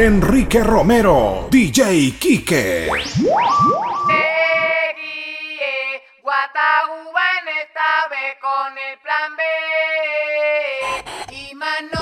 Enrique Romero, DJ Quique. Te en esta vez con el plan B. Y mano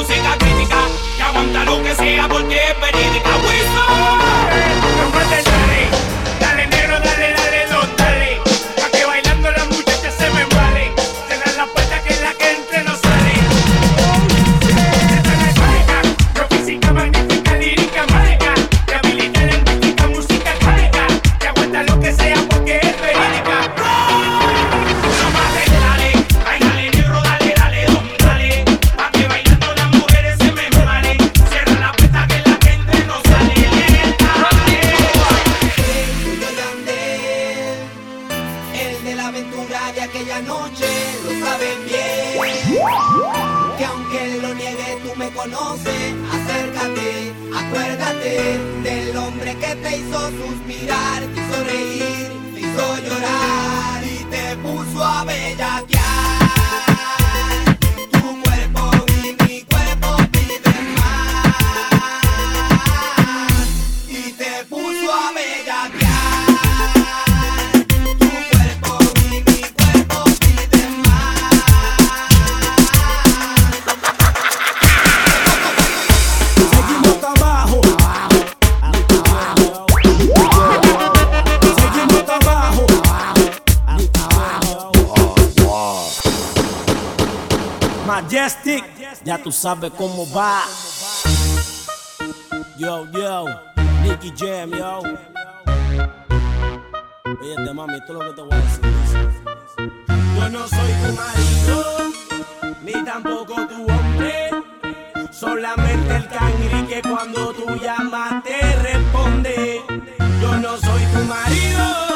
música crítica, que aguanta lo que sea porque del hombre que te hizo suspirar, te hizo reír, te hizo llorar y te puso a bellaquear. Ya tú sabes cómo va. Yo, yo, Nicky Jam, yo. Oye, te mami, esto es lo que te voy a decir. Yo no soy tu marido, ni tampoco tu hombre. Solamente el cangri que cuando tú llamas te responde. Yo no soy tu marido.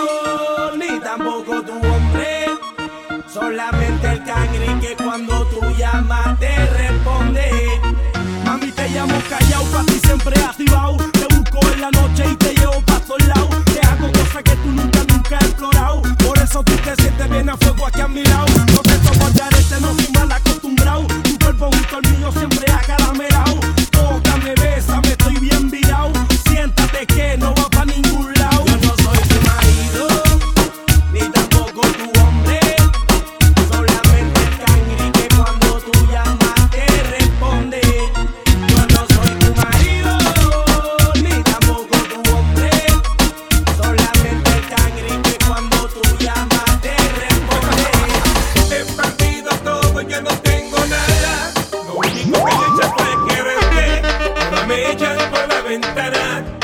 Amen.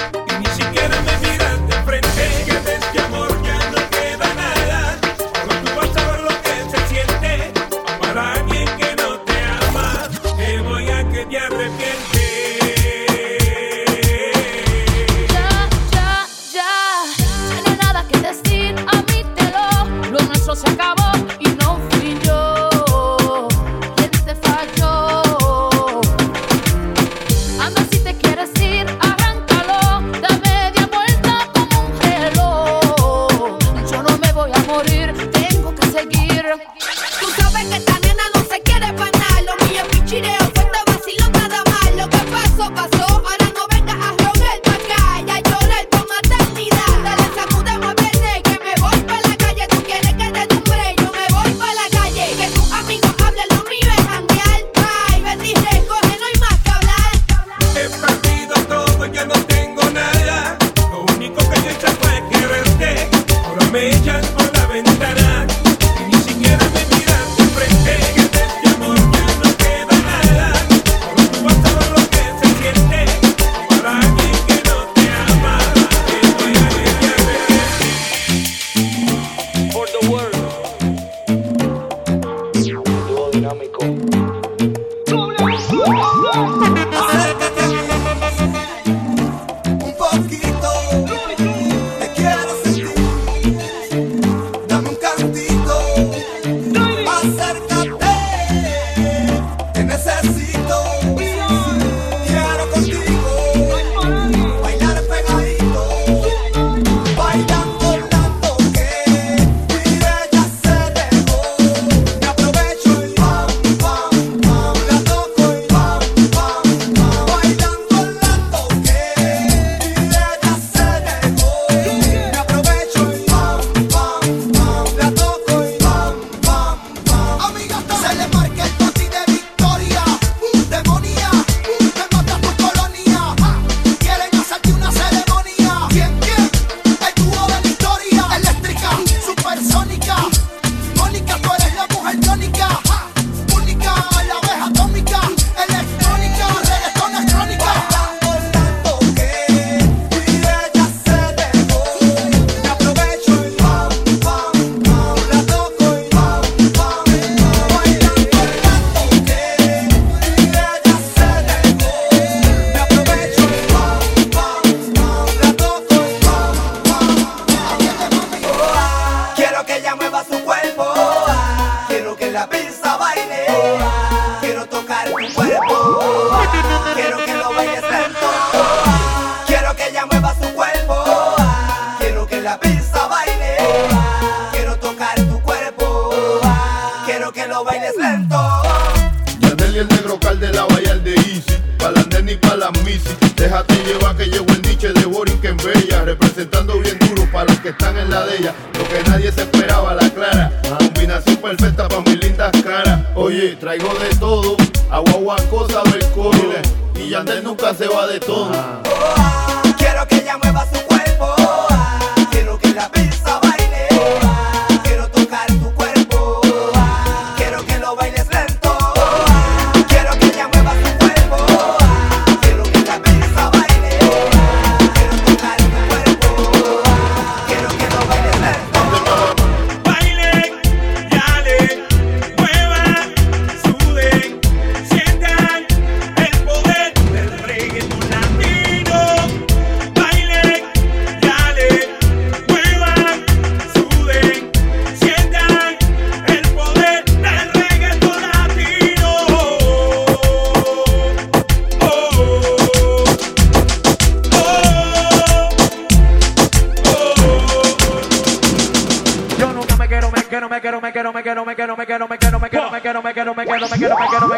ni para las misi. Déjate llevar que llevo el niche de Borinquen Bella, representando bien duro para los que están en la de ella. Lo que nadie se esperaba, la clara. Combinación perfecta para mis lindas caras. Oye, traigo de todo, agua, agua, cosa, del Y Yandel nunca se va de todo.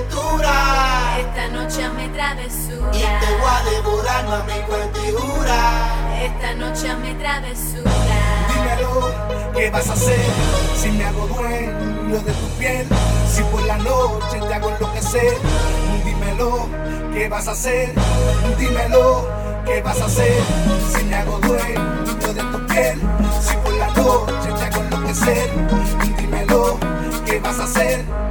Esta noche me travesura. Y te voy a devorar, mami, cuenta y jura. Esta noche me travesura. Dímelo, ¿qué vas a hacer? Si me hago dueño de tu piel. Si por la noche te hago enloquecer. Dímelo, ¿qué vas a hacer? Dímelo, ¿qué vas a hacer? Si me hago dueño de tu piel. Si por la noche te hago enloquecer. Dímelo, ¿qué vas a hacer?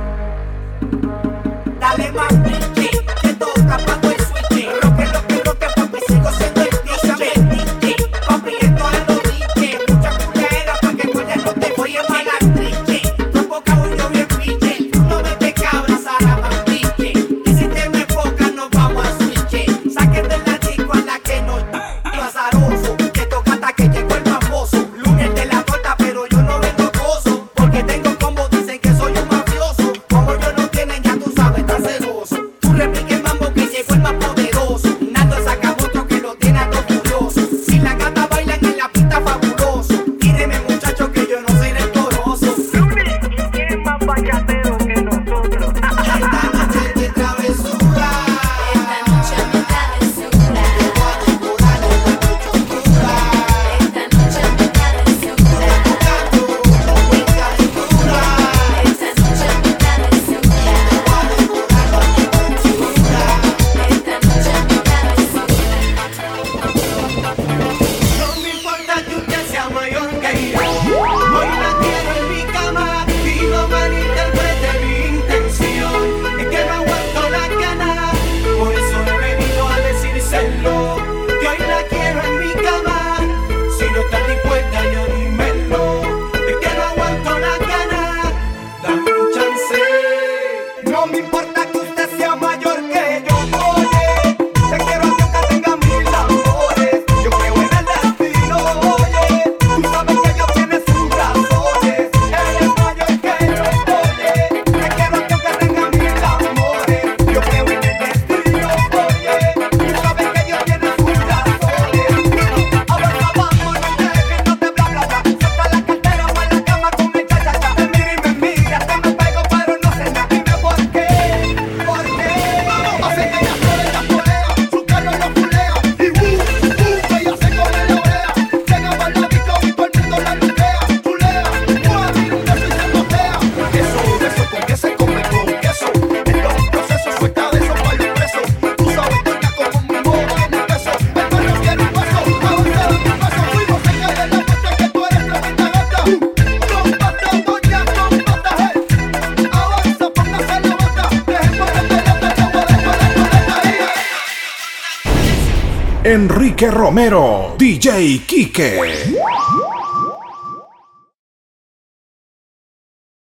Enrique Romero, DJ Quique.